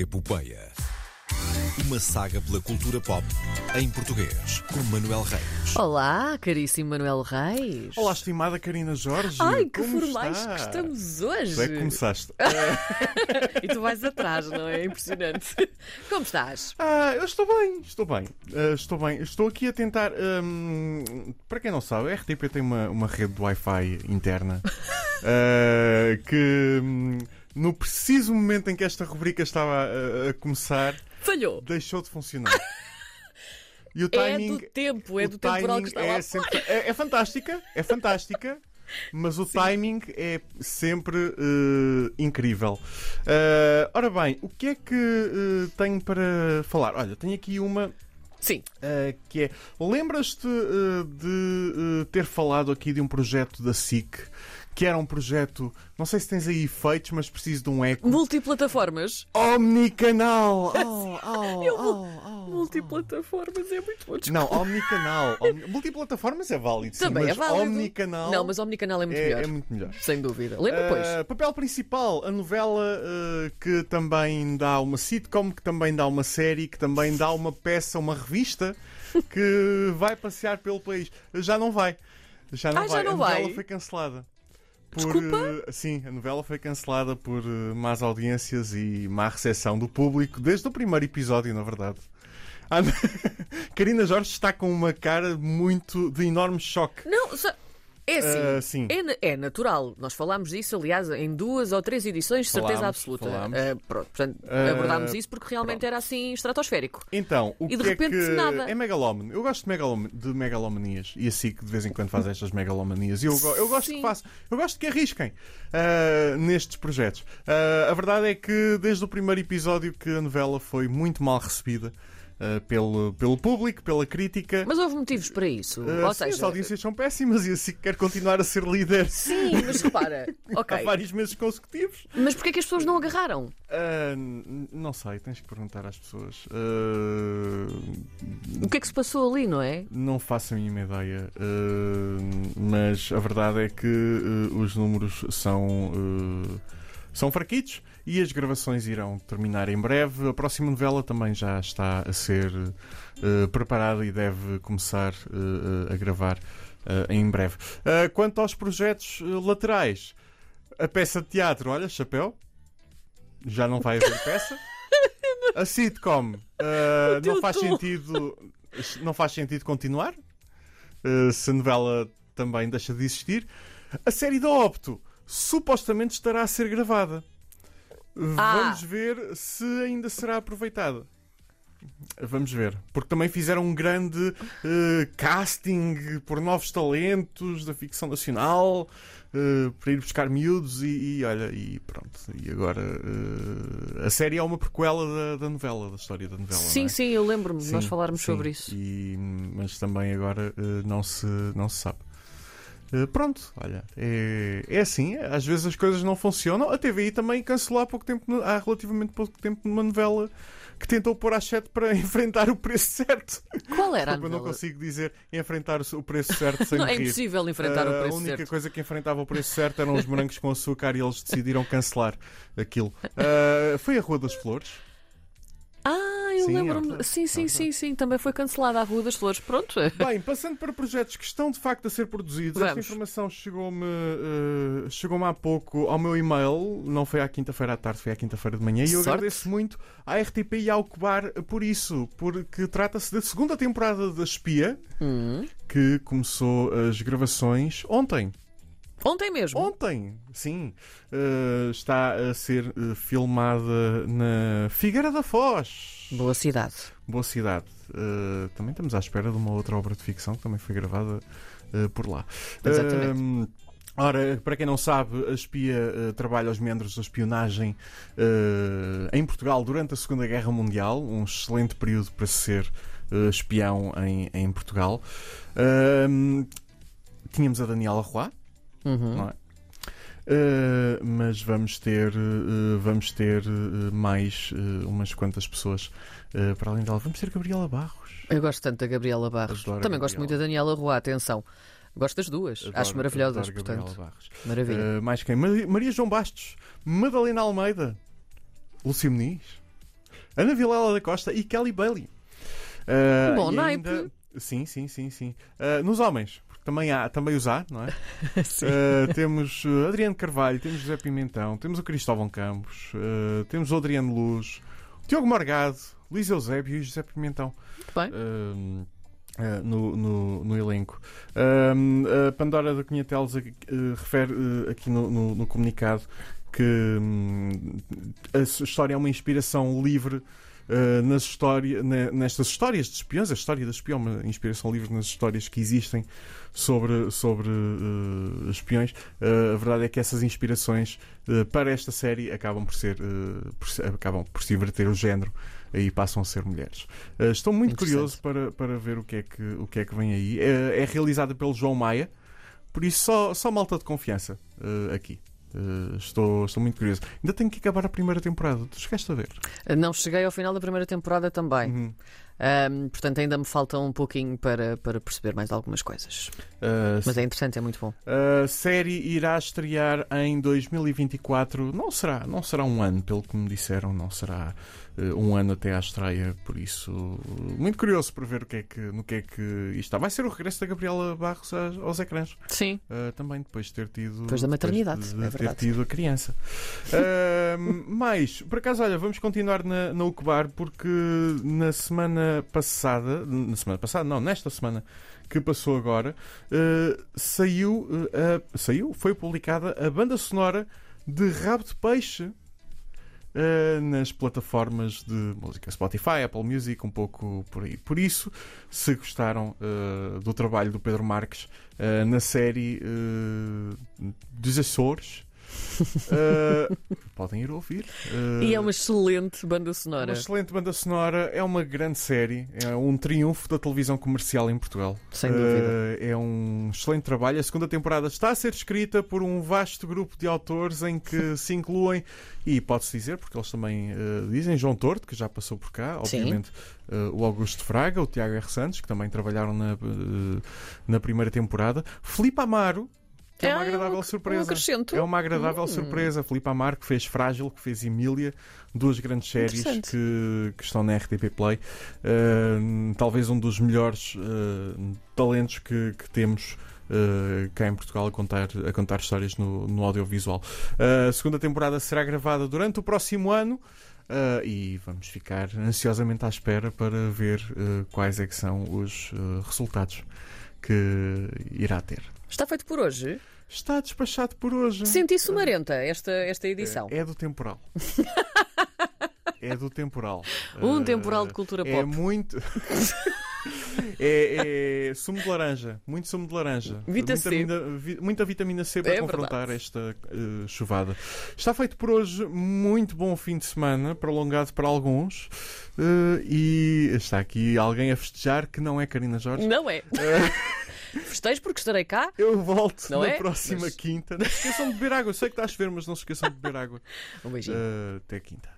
Epopeia. Uma saga pela cultura pop em português, com Manuel Reis. Olá, caríssimo Manuel Reis. Olá, estimada Karina Jorge. Ai, que Como formais está? que estamos hoje. Tu é que começaste. E tu vais atrás, não é? Impressionante. Como estás? Ah, eu estou bem, estou bem. Ah, estou bem. Estou aqui a tentar. hum, para quem não sabe, a RTP tem uma, uma rede de Wi-Fi interna ah, que hum, no preciso momento em que esta rubrica estava a, a começar, Falhou. deixou de funcionar. E o É timing. do tempo, é do temporal que está é, lá sempre- é- é fantástica, é fantástica. Mas o timing é sempre eh, incrível. Eh, ora bem, o que é que eh, tenho para falar? Olha, tenho aqui uma Sim. que é. Lembras-te de ter falado aqui de um projeto da SIC que era um projeto. Não sei se tens aí efeitos, mas preciso de um eco. Multiplataformas. Omnicanal! Oh, oh, Eu- oh, oh. Multiplataformas é muito bom. desculpa. Não, omnicanal. Omni- Multiplataformas é válido, sim, Também mas é válido. omnicanal Não, mas Omnicanal é muito é, melhor. é muito melhor. Sem dúvida. Lembra, pois? Uh, papel principal, a novela uh, que também dá uma sitcom, que também dá uma série, que também dá uma peça, uma revista que vai passear pelo país. Já não vai. Já não Ah, já vai. não a novela vai? foi cancelada. Desculpa? uh, sim, a novela foi cancelada por uh, más audiências e má recepção do público, desde o primeiro episódio, na verdade. Ah, Karina Jorge está com uma cara muito de enorme choque. Não, só- é assim. Ah, sim. É, é natural. Nós falámos disso, aliás, em duas ou três edições, de certeza absoluta. falámos. Ah, pronto, portanto, Ah, abordámos isso porque realmente pronto. era assim estratosférico. Então, o E de que repente é que nada. é megalómano? Eu gosto de, megalom... de megalomanias e assim que de vez em quando faz estas megalomanias. E eu, eu gosto Sim. que façam, eu gosto que arrisquem nestes projetos. A verdade é que desde o primeiro episódio que a novela foi muito mal recebida ah, pelo, pelo público, pela crítica. Mas houve motivos para isso. Ah, Ou sim, as seja, audiências são péssimas e assim quer continuar a ser líder sim, mas repara, há ok. vários meses consecutivos. Mas porquê é que as pessoas não agarraram? N- não sei, tens que perguntar às pessoas. O que é que se passou ali, não é? Não faço a mínima ideia, uh, mas a verdade é que uh, os números são, uh, são fraquitos e as gravações irão terminar em breve. A próxima novela também já está a ser uh, preparada e deve começar uh, a gravar uh, em breve. Quanto aos projetos laterais, a peça de teatro, olha, chapéu, já não vai haver peça. A sitcom não faz sentido não faz sentido continuar se a novela também deixa de existir. A série da Opto supostamente estará a ser gravada. Ah. Vamos ver se ainda será aproveitada. Vamos ver. Porque também fizeram um grande uh, casting por novos talentos da ficção nacional uh, para ir buscar miúdos e, e olha, e pronto. E agora uh, a série é uma prequela da, da novela, da história da novela. sim, é? sim, eu lembro-me de nós falarmos sim. sobre isso. E- mas também agora não, se, não se sabe. Eh, pronto, olha, é, é assim, às vezes as coisas não funcionam. A TVI também cancelou há pouco tempo, há relativamente pouco tempo, uma novela que tentou pôr às 7 para enfrentar o preço certo. Qual era a Porque eu não novela? consigo dizer enfrentar o preço certo sem Não, é impossível enfrentar Ah, o A preço única certo. coisa que enfrentava o preço certo eram os morangos com açúcar e eles decidiram cancelar aquilo. Ah, foi a Rua das Flores. Sim, é lembro-me. verdade. Sim, sim, É sim, sim. Também foi cancelada a Rua das Flores. Pronto. Bem, passando para projetos que estão de facto a ser produzidos, esta Vamos. informação chegou-me eh, chegou-me há pouco ao meu e-mail, não foi à quinta-feira à tarde, foi à quinta-feira de manhã, e eu Sorte. agradeço muito à RTP e ao Cobar por isso, porque trata-se da segunda temporada da Espia, Hum. que começou as gravações ontem. Ontem mesmo. Ontem, sim. Eh, está a ser eh, filmada na Figueira da Foz. Boa cidade. Boa cidade. Uh, também estamos à espera de uma outra obra de ficção que também foi gravada uh, por lá. Exatamente. Ora, para quem não sabe, a espia uh, trabalha aos membros da espionagem uh, em Portugal durante a Segunda Guerra Mundial, um excelente período para ser uh, espião em, em Portugal. Tínhamos a Daniela Roy, Uhum. não é? Uh, mas vamos ter, uh, vamos ter uh, mais umas quantas pessoas para além dela. Vamos ter Gabriela Barros. Eu gosto tanto da Gabriela Barros. Adoro Também gosto Gabriela. muito da Daniela Rua, atenção. Gosto das duas. Adoro- Acho maravilhosas, adoro Gabriela portanto. Barros. Maravilha. Mais quem? Maria, João Bastos, Madalena Almeida, Lúcio Muniz. Ana Vilela da Costa e Kelly Bailey. Bom naipe. ainda- Sim, sim, sim, sim. Nos homens, porque também, há, também os há, não é? Uh, temos uh, Adriano Carvalho, temos José Pimentão, temos o Cristóvão Campos, uh, temos o Adriano Luz, o Tiago Morgado, Luís Eusébio e José Pimentão Muito bem. uh, no, no, no elenco. A Pandora da Cunha Teles uh, refere uh, aqui no, no- no comunicado que hum, a história é uma inspiração livre. Uh, nas história, ne- nestas histórias de espiões, a história da espião, uma inspiração livre nas histórias que existem sobre, sobre uh, espiões. Uh, a verdade é que essas inspirações para esta série acabam por ser por acabam por se inverter o género e passam a ser mulheres. Estou muito curioso para, para ver o que, é que, o que é que vem aí. É, é realizada pelo João Maia, por isso só, só malta de confiança aqui. Uh, estou, estou muito curioso. Ainda tenho que acabar a primeira temporada. Tu chegaste a ver? Não cheguei ao final da primeira temporada também. Uhum. Ahm, portanto, ainda me falta um pouquinho para, para perceber mais algumas coisas. Uh, Mas é interessante, é muito bom. A série irá estrear em 2024. Não será, não será um ano, pelo que me disseram, não será eh, um ano até à estreia. Por isso, muito curioso para ver o que é que, no que é que isto está. Vai ser o regresso da Gabriela Barros aos, ecrãs. Sim. Uh, também depois de ter tido Depois da maternidade, depois de é ter tido a criança Uh, mais, por acaso, olha, vamos continuar na, na Ucubar porque na semana passada, na semana passada, não, nesta semana que passou agora, uh, saiu, uh, saiu, foi publicada a banda sonora de Rabo de Peixe uh, nas plataformas de música Spotify, Apple Music, um pouco por aí. Por isso, se gostaram uh, do trabalho do Pedro Marques uh, na série dos Açores, uh, podem ir ouvir. Uh, E é uma excelente banda uma sonora. excelente banda sonora, é uma grande série, é um triunfo da televisão comercial em Portugal. Sem dúvida. Uh, é um excelente trabalho. A segunda temporada está a ser escrita por um vasto grupo de autores em que se incluem, e pode-se dizer, porque eles também uh, dizem, João Torto, que já passou por cá, Sim. obviamente, uh, o Augusto Fraga, o Tiago R. Santos, que também trabalharam na, uh, na primeira temporada, Filipe Amaro. Que é uma é agradável um- um surpresa. acrescento. É uma agradável Hum. surpresa. Filipe Amaro, que fez Frágil, que fez Emília, duas grandes séries que, que estão na RTP Play. Uh, talvez um dos melhores uh, talentos que, que temos. uh, cá em Portugal a contar, a contar histórias no, no audiovisual. A segunda temporada será gravada durante o próximo ano uh, e vamos ficar ansiosamente à espera para ver uh, quais é que são os uh, resultados que irá ter. Está feito por hoje. Está despachado por hoje. Senti sumarenta esta, esta edição. É do temporal. é do temporal. Um Eh, temporal de cultura É pop. muito. é, é sumo de laranja. Muito sumo de laranja. Vita C. Vitamina- vi- muita vitamina C para É confrontar verdade. esta eh, chuvada. Está feito por hoje. Muito bom fim de semana. Prolongado para alguns. Eh, e está aqui alguém a festejar que não é Karina Jorge. Não é. Festejo porque estarei cá. Eu volto Não na é? próxima Mas- quinta. Não se esqueçam de beber água. Eu sei que está a chover, mas não se esqueçam de beber água. Um beijinho. Eh, até quinta.